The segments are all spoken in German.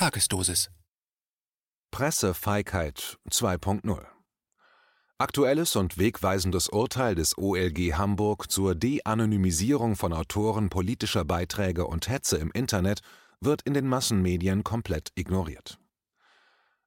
Tagesdosis. Pressefeigheit 2.0 Aktuelles und wegweisendes Urteil des OLG Hamburg zur De-Anonymisierung von Autoren politischer Beiträge und Hetze im Internet wird in den Massenmedien komplett ignoriert.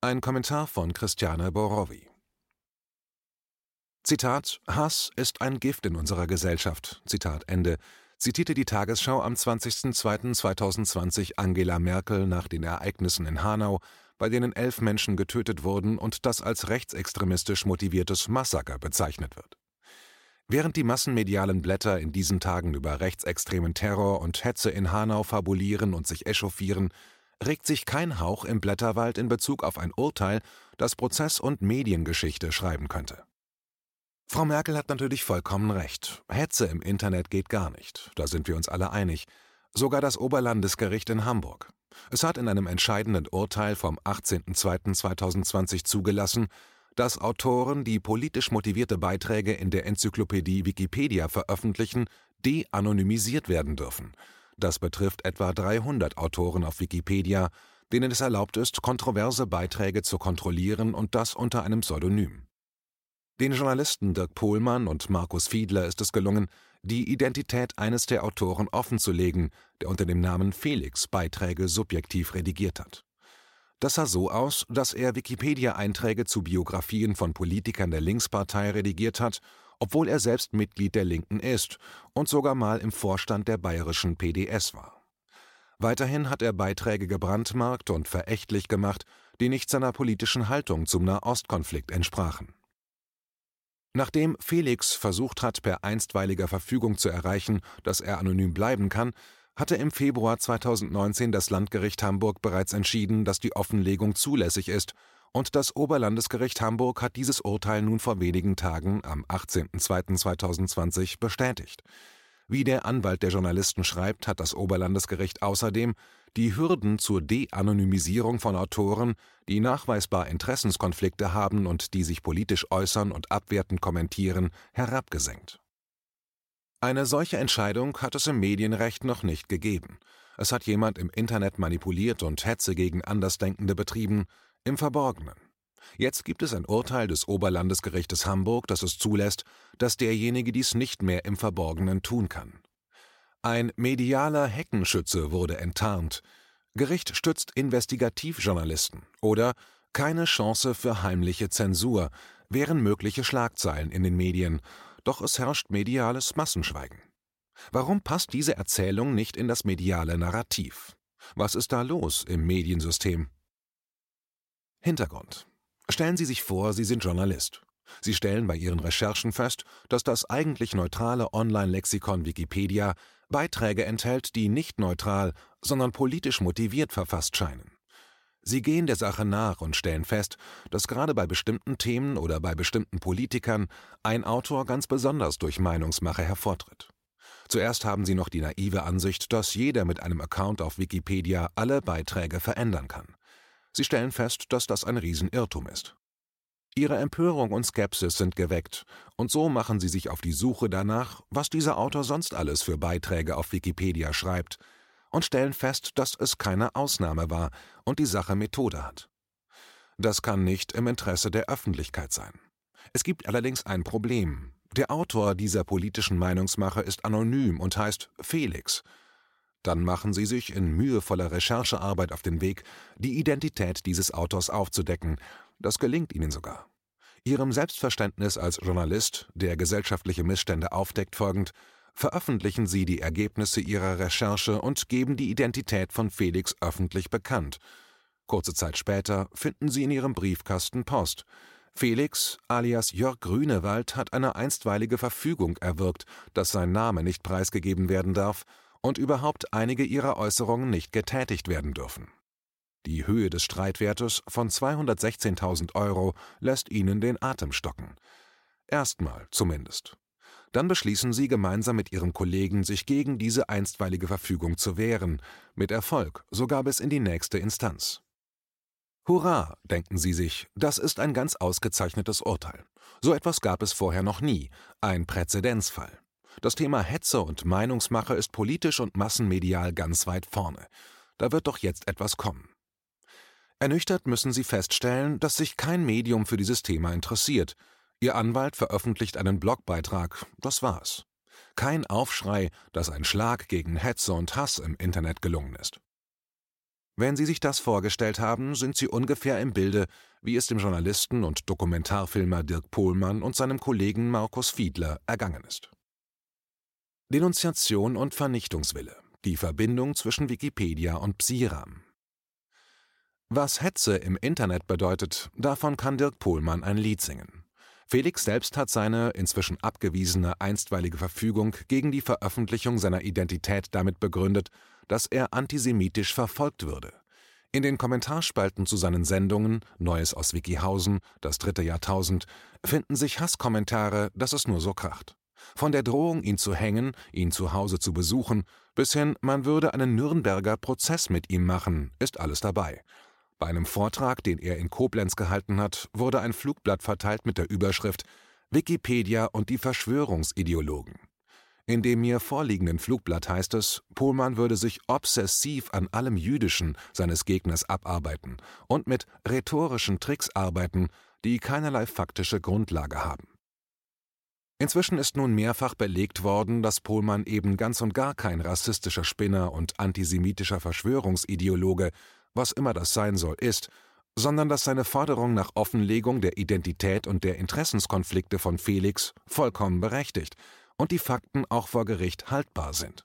Ein Kommentar von Christiane Borowi. Zitat: Hass ist ein Gift in unserer Gesellschaft. Zitat Ende zitierte die Tagesschau am 20.02.2020 Angela Merkel nach den Ereignissen in Hanau, bei denen elf Menschen getötet wurden und das als rechtsextremistisch motiviertes Massaker bezeichnet wird. Während die massenmedialen Blätter in diesen Tagen über rechtsextremen Terror und Hetze in Hanau fabulieren und sich echauffieren, regt sich kein Hauch im Blätterwald in Bezug auf ein Urteil, das Prozess- und Mediengeschichte schreiben könnte. Frau Merkel hat natürlich vollkommen recht. Hetze im Internet geht gar nicht. Da sind wir uns alle einig. Sogar das Oberlandesgericht in Hamburg. Es hat in einem entscheidenden Urteil vom 18.02.2020 zugelassen, dass Autoren, die politisch motivierte Beiträge in der Enzyklopädie Wikipedia veröffentlichen, de-anonymisiert werden dürfen. Das betrifft etwa 300 Autoren auf Wikipedia, denen es erlaubt ist, kontroverse Beiträge zu kontrollieren und das unter einem Pseudonym. Den Journalisten Dirk Pohlmann und Markus Fiedler ist es gelungen, die Identität eines der Autoren offenzulegen, der unter dem Namen Felix Beiträge subjektiv redigiert hat. Das sah so aus, dass er Wikipedia-Einträge zu Biografien von Politikern der Linkspartei redigiert hat, obwohl er selbst Mitglied der Linken ist und sogar mal im Vorstand der bayerischen PDS war. Weiterhin hat er Beiträge gebrandmarkt und verächtlich gemacht, die nicht seiner politischen Haltung zum Nahostkonflikt entsprachen. Nachdem Felix versucht hat, per einstweiliger Verfügung zu erreichen, dass er anonym bleiben kann, hatte im Februar 2019 das Landgericht Hamburg bereits entschieden, dass die Offenlegung zulässig ist, und das Oberlandesgericht Hamburg hat dieses Urteil nun vor wenigen Tagen am 18.02.2020 bestätigt. Wie der Anwalt der Journalisten schreibt, hat das Oberlandesgericht außerdem die Hürden zur De-Anonymisierung von Autoren, die nachweisbar Interessenskonflikte haben und die sich politisch äußern und abwertend kommentieren, herabgesenkt. Eine solche Entscheidung hat es im Medienrecht noch nicht gegeben. Es hat jemand im Internet manipuliert und Hetze gegen Andersdenkende betrieben, im Verborgenen. Jetzt gibt es ein Urteil des Oberlandesgerichtes Hamburg, das es zulässt, dass derjenige dies nicht mehr im Verborgenen tun kann. Ein medialer Heckenschütze wurde enttarnt. Gericht stützt Investigativjournalisten oder keine Chance für heimliche Zensur wären mögliche Schlagzeilen in den Medien, doch es herrscht mediales Massenschweigen. Warum passt diese Erzählung nicht in das mediale Narrativ? Was ist da los im Mediensystem? Hintergrund. Stellen Sie sich vor, Sie sind Journalist. Sie stellen bei Ihren Recherchen fest, dass das eigentlich neutrale Online-Lexikon Wikipedia Beiträge enthält, die nicht neutral, sondern politisch motiviert verfasst scheinen. Sie gehen der Sache nach und stellen fest, dass gerade bei bestimmten Themen oder bei bestimmten Politikern ein Autor ganz besonders durch Meinungsmache hervortritt. Zuerst haben Sie noch die naive Ansicht, dass jeder mit einem Account auf Wikipedia alle Beiträge verändern kann. Sie stellen fest, dass das ein Riesenirrtum ist. Ihre Empörung und Skepsis sind geweckt, und so machen sie sich auf die Suche danach, was dieser Autor sonst alles für Beiträge auf Wikipedia schreibt, und stellen fest, dass es keine Ausnahme war und die Sache Methode hat. Das kann nicht im Interesse der Öffentlichkeit sein. Es gibt allerdings ein Problem. Der Autor dieser politischen Meinungsmache ist anonym und heißt Felix. Dann machen Sie sich in mühevoller Recherchearbeit auf den Weg, die Identität dieses Autors aufzudecken, das gelingt ihnen sogar. Ihrem Selbstverständnis als Journalist, der gesellschaftliche Missstände aufdeckt, folgend, veröffentlichen sie die Ergebnisse ihrer Recherche und geben die Identität von Felix öffentlich bekannt. Kurze Zeit später finden sie in ihrem Briefkasten Post. Felix, alias Jörg Grünewald, hat eine einstweilige Verfügung erwirkt, dass sein Name nicht preisgegeben werden darf und überhaupt einige ihrer Äußerungen nicht getätigt werden dürfen. Die Höhe des Streitwertes von 216.000 Euro lässt ihnen den Atem stocken. Erstmal zumindest. Dann beschließen sie gemeinsam mit ihrem Kollegen, sich gegen diese einstweilige Verfügung zu wehren, mit Erfolg, sogar bis in die nächste Instanz. Hurra, denken sie sich, das ist ein ganz ausgezeichnetes Urteil. So etwas gab es vorher noch nie, ein Präzedenzfall. Das Thema Hetze und Meinungsmache ist politisch und massenmedial ganz weit vorne. Da wird doch jetzt etwas kommen. Ernüchtert müssen sie feststellen, dass sich kein Medium für dieses Thema interessiert. Ihr Anwalt veröffentlicht einen Blogbeitrag, das war's. Kein Aufschrei, dass ein Schlag gegen Hetze und Hass im Internet gelungen ist. Wenn Sie sich das vorgestellt haben, sind Sie ungefähr im Bilde, wie es dem Journalisten und Dokumentarfilmer Dirk Pohlmann und seinem Kollegen Markus Fiedler ergangen ist. Denunziation und Vernichtungswille. Die Verbindung zwischen Wikipedia und Psiram. Was Hetze im Internet bedeutet, davon kann Dirk Pohlmann ein Lied singen. Felix selbst hat seine inzwischen abgewiesene einstweilige Verfügung gegen die Veröffentlichung seiner Identität damit begründet, dass er antisemitisch verfolgt würde. In den Kommentarspalten zu seinen Sendungen Neues aus Wikihausen, das dritte Jahrtausend, finden sich Hasskommentare, dass es nur so kracht. Von der Drohung, ihn zu hängen, ihn zu Hause zu besuchen, bis hin, man würde einen Nürnberger Prozess mit ihm machen, ist alles dabei. Bei einem Vortrag, den er in Koblenz gehalten hat, wurde ein Flugblatt verteilt mit der Überschrift Wikipedia und die Verschwörungsideologen. In dem mir vorliegenden Flugblatt heißt es, Pohlmann würde sich obsessiv an allem Jüdischen seines Gegners abarbeiten und mit rhetorischen Tricks arbeiten, die keinerlei faktische Grundlage haben. Inzwischen ist nun mehrfach belegt worden, dass Pohlmann eben ganz und gar kein rassistischer Spinner und antisemitischer Verschwörungsideologe, was immer das sein soll, ist, sondern dass seine Forderung nach Offenlegung der Identität und der Interessenskonflikte von Felix vollkommen berechtigt und die Fakten auch vor Gericht haltbar sind.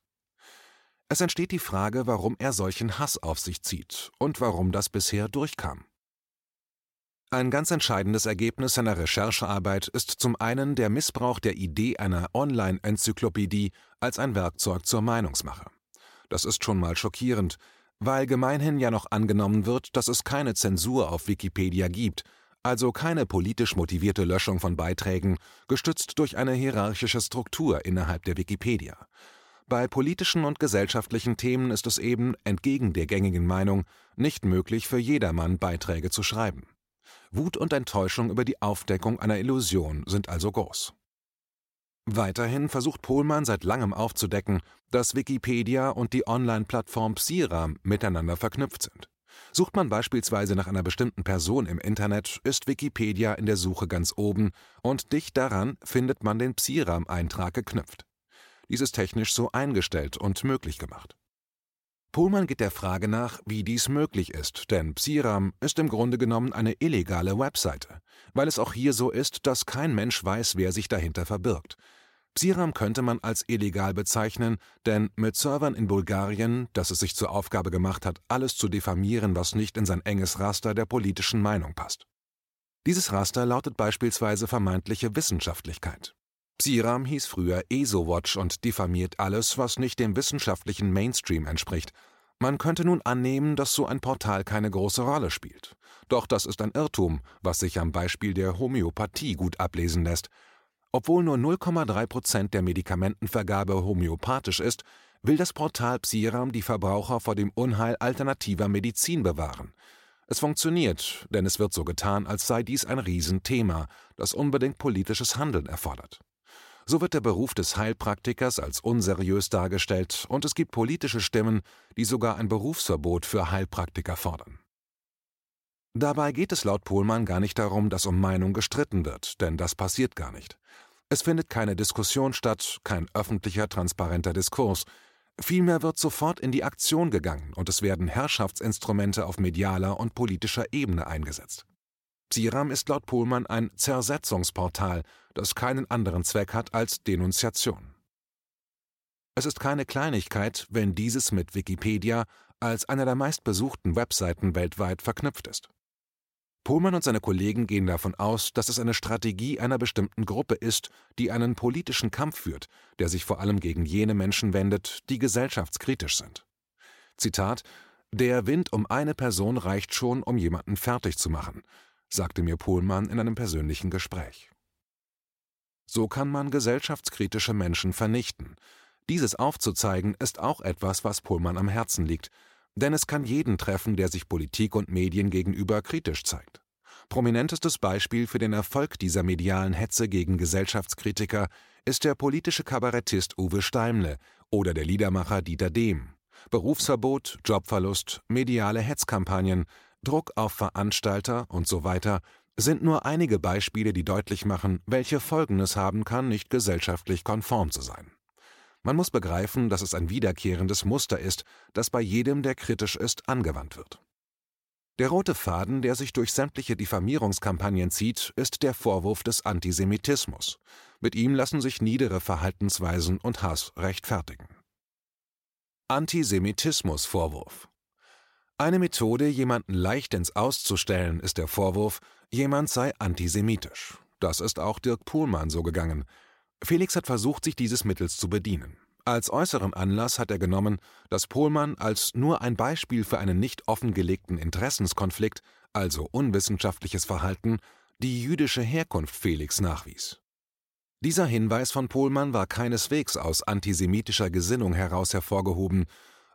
Es entsteht die Frage, warum er solchen Hass auf sich zieht und warum das bisher durchkam. Ein ganz entscheidendes Ergebnis seiner Recherchearbeit ist zum einen der Missbrauch der Idee einer Online-Enzyklopädie als ein Werkzeug zur Meinungsmache. Das ist schon mal schockierend, weil gemeinhin ja noch angenommen wird, dass es keine Zensur auf Wikipedia gibt, also keine politisch motivierte Löschung von Beiträgen, gestützt durch eine hierarchische Struktur innerhalb der Wikipedia. Bei politischen und gesellschaftlichen Themen ist es eben, entgegen der gängigen Meinung, nicht möglich für jedermann Beiträge zu schreiben. Wut und Enttäuschung über die Aufdeckung einer Illusion sind also groß. Weiterhin versucht Pohlmann seit langem aufzudecken, dass Wikipedia und die Online-Plattform Psiram miteinander verknüpft sind. Sucht man beispielsweise nach einer bestimmten Person im Internet, ist Wikipedia in der Suche ganz oben und dicht daran findet man den Psiram-Eintrag geknüpft. Dies ist technisch so eingestellt und möglich gemacht. Pohlmann geht der Frage nach, wie dies möglich ist, denn Psiram ist im Grunde genommen eine illegale Webseite, weil es auch hier so ist, dass kein Mensch weiß, wer sich dahinter verbirgt. Psiram könnte man als illegal bezeichnen, denn mit Servern in Bulgarien, das es sich zur Aufgabe gemacht hat, alles zu diffamieren, was nicht in sein enges Raster der politischen Meinung passt. Dieses Raster lautet beispielsweise vermeintliche Wissenschaftlichkeit. Psiram hieß früher ESO-Watch und diffamiert alles, was nicht dem wissenschaftlichen Mainstream entspricht. Man könnte nun annehmen, dass so ein Portal keine große Rolle spielt. Doch das ist ein Irrtum, was sich am Beispiel der Homöopathie gut ablesen lässt. Obwohl nur 0,3 Prozent der Medikamentenvergabe homöopathisch ist, will das Portal Psiram die Verbraucher vor dem Unheil alternativer Medizin bewahren. Es funktioniert, denn es wird so getan, als sei dies ein Riesenthema, das unbedingt politisches Handeln erfordert. So wird der Beruf des Heilpraktikers als unseriös dargestellt und es gibt politische Stimmen, die sogar ein Berufsverbot für Heilpraktiker fordern. Dabei geht es laut Pohlmann gar nicht darum, dass um Meinung gestritten wird, denn das passiert gar nicht. Es findet keine Diskussion statt, kein öffentlicher, transparenter Diskurs. Vielmehr wird sofort in die Aktion gegangen und es werden Herrschaftsinstrumente auf medialer und politischer Ebene eingesetzt. Psiram ist laut Pohlmann ein Zersetzungsportal, das keinen anderen Zweck hat als Denunziation. Es ist keine Kleinigkeit, wenn dieses mit Wikipedia als einer der meistbesuchten Webseiten weltweit verknüpft ist. Pohlmann und seine Kollegen gehen davon aus, dass es eine Strategie einer bestimmten Gruppe ist, die einen politischen Kampf führt, der sich vor allem gegen jene Menschen wendet, die gesellschaftskritisch sind. Zitat Der Wind um eine Person reicht schon, um jemanden fertig zu machen, sagte mir Pohlmann in einem persönlichen Gespräch. So kann man gesellschaftskritische Menschen vernichten. Dieses aufzuzeigen ist auch etwas, was Pohlmann am Herzen liegt, denn es kann jeden treffen, der sich Politik und Medien gegenüber kritisch zeigt. Prominentestes Beispiel für den Erfolg dieser medialen Hetze gegen Gesellschaftskritiker ist der politische Kabarettist Uwe Steimle oder der Liedermacher Dieter Dehm. Berufsverbot, Jobverlust, mediale Hetzkampagnen, Druck auf Veranstalter und so weiter sind nur einige Beispiele, die deutlich machen, welche Folgen es haben kann, nicht gesellschaftlich konform zu sein. Man muss begreifen, dass es ein wiederkehrendes Muster ist, das bei jedem, der kritisch ist, angewandt wird. Der rote Faden, der sich durch sämtliche Diffamierungskampagnen zieht, ist der Vorwurf des Antisemitismus. Mit ihm lassen sich niedere Verhaltensweisen und Hass rechtfertigen. Antisemitismusvorwurf Eine Methode, jemanden leichtens auszustellen, ist der Vorwurf, jemand sei antisemitisch. Das ist auch Dirk Pohlmann so gegangen. Felix hat versucht, sich dieses Mittels zu bedienen. Als äußeren Anlass hat er genommen, dass Pohlmann als nur ein Beispiel für einen nicht offengelegten Interessenskonflikt, also unwissenschaftliches Verhalten, die jüdische Herkunft Felix nachwies. Dieser Hinweis von Pohlmann war keineswegs aus antisemitischer Gesinnung heraus hervorgehoben,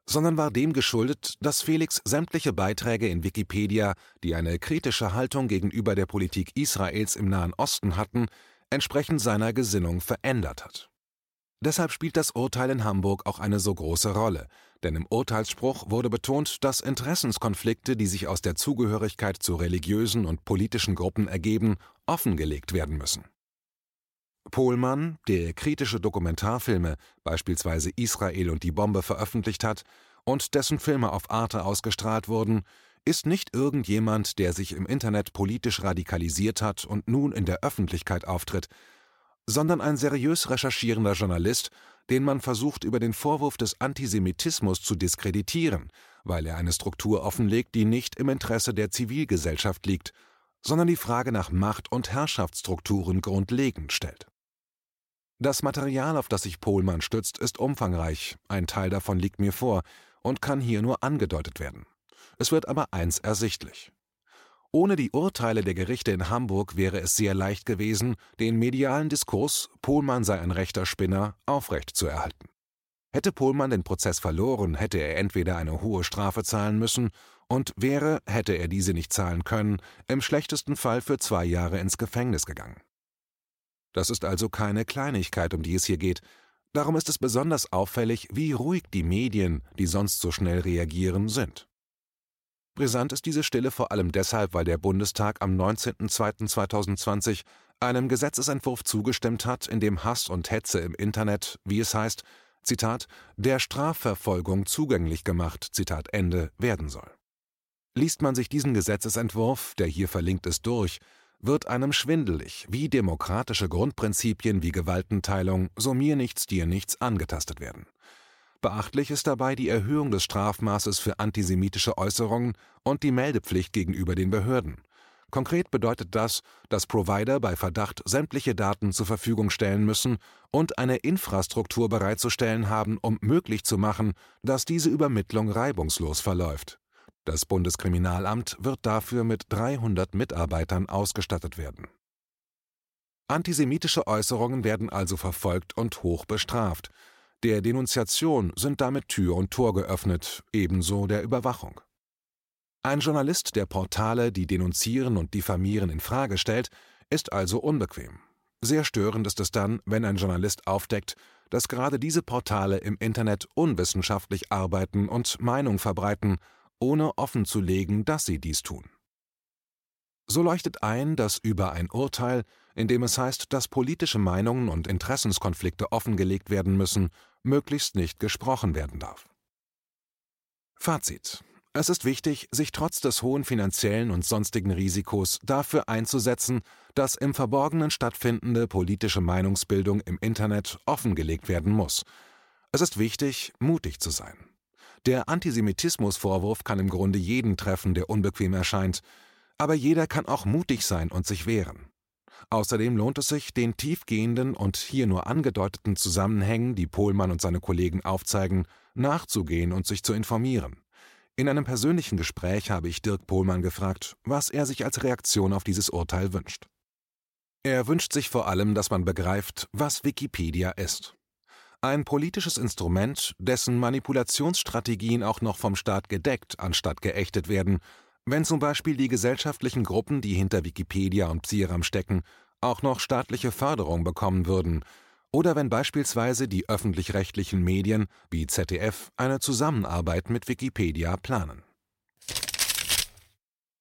sondern war dem geschuldet, dass Felix sämtliche Beiträge in Wikipedia, die eine kritische Haltung gegenüber der Politik Israels im Nahen Osten hatten, entsprechend seiner Gesinnung verändert hat. Deshalb spielt das Urteil in Hamburg auch eine so große Rolle, denn im Urteilsspruch wurde betont, dass Interessenskonflikte, die sich aus der Zugehörigkeit zu religiösen und politischen Gruppen ergeben, offengelegt werden müssen. Pohlmann, der kritische Dokumentarfilme, beispielsweise Israel und die Bombe, veröffentlicht hat und dessen Filme auf Arte ausgestrahlt wurden, ist nicht irgendjemand, der sich im Internet politisch radikalisiert hat und nun in der Öffentlichkeit auftritt, sondern ein seriös recherchierender Journalist, den man versucht über den Vorwurf des Antisemitismus zu diskreditieren, weil er eine Struktur offenlegt, die nicht im Interesse der Zivilgesellschaft liegt, sondern die Frage nach Macht- und Herrschaftsstrukturen grundlegend stellt. Das Material, auf das sich Pohlmann stützt, ist umfangreich, ein Teil davon liegt mir vor und kann hier nur angedeutet werden. Es wird aber eins ersichtlich. Ohne die Urteile der Gerichte in Hamburg wäre es sehr leicht gewesen, den medialen Diskurs, Pohlmann sei ein rechter Spinner, aufrechtzuerhalten. Hätte Pohlmann den Prozess verloren, hätte er entweder eine hohe Strafe zahlen müssen und wäre, hätte er diese nicht zahlen können, im schlechtesten Fall für zwei Jahre ins Gefängnis gegangen. Das ist also keine Kleinigkeit, um die es hier geht. Darum ist es besonders auffällig, wie ruhig die Medien, die sonst so schnell reagieren, sind. Brisant ist diese Stille vor allem deshalb, weil der Bundestag am 19.02.2020 einem Gesetzesentwurf zugestimmt hat, in dem Hass und Hetze im Internet, wie es heißt, Zitat, der Strafverfolgung zugänglich gemacht, Zitat Ende, werden soll. Liest man sich diesen Gesetzesentwurf, der hier verlinkt ist, durch, wird einem schwindelig, wie demokratische Grundprinzipien wie Gewaltenteilung, so mir nichts, dir nichts angetastet werden. Beachtlich ist dabei die Erhöhung des Strafmaßes für antisemitische Äußerungen und die Meldepflicht gegenüber den Behörden. Konkret bedeutet das, dass Provider bei Verdacht sämtliche Daten zur Verfügung stellen müssen und eine Infrastruktur bereitzustellen haben, um möglich zu machen, dass diese Übermittlung reibungslos verläuft. Das Bundeskriminalamt wird dafür mit 300 Mitarbeitern ausgestattet werden. Antisemitische Äußerungen werden also verfolgt und hoch bestraft, der Denunziation sind damit Tür und Tor geöffnet, ebenso der Überwachung. Ein Journalist, der Portale, die denunzieren und diffamieren, in Frage stellt, ist also unbequem. Sehr störend ist es dann, wenn ein Journalist aufdeckt, dass gerade diese Portale im Internet unwissenschaftlich arbeiten und Meinung verbreiten, ohne offenzulegen, dass sie dies tun. So leuchtet ein, dass über ein Urteil, in dem es heißt, dass politische Meinungen und Interessenskonflikte offengelegt werden müssen, möglichst nicht gesprochen werden darf. Fazit. Es ist wichtig, sich trotz des hohen finanziellen und sonstigen Risikos dafür einzusetzen, dass im Verborgenen stattfindende politische Meinungsbildung im Internet offengelegt werden muss. Es ist wichtig, mutig zu sein. Der Antisemitismusvorwurf kann im Grunde jeden treffen, der unbequem erscheint, aber jeder kann auch mutig sein und sich wehren. Außerdem lohnt es sich, den tiefgehenden und hier nur angedeuteten Zusammenhängen, die Pohlmann und seine Kollegen aufzeigen, nachzugehen und sich zu informieren. In einem persönlichen Gespräch habe ich Dirk Pohlmann gefragt, was er sich als Reaktion auf dieses Urteil wünscht. Er wünscht sich vor allem, dass man begreift, was Wikipedia ist. Ein politisches Instrument, dessen Manipulationsstrategien auch noch vom Staat gedeckt anstatt geächtet werden, wenn zum Beispiel die gesellschaftlichen Gruppen, die hinter Wikipedia und Psiram stecken, auch noch staatliche Förderung bekommen würden, oder wenn beispielsweise die öffentlich-rechtlichen Medien wie ZDF eine Zusammenarbeit mit Wikipedia planen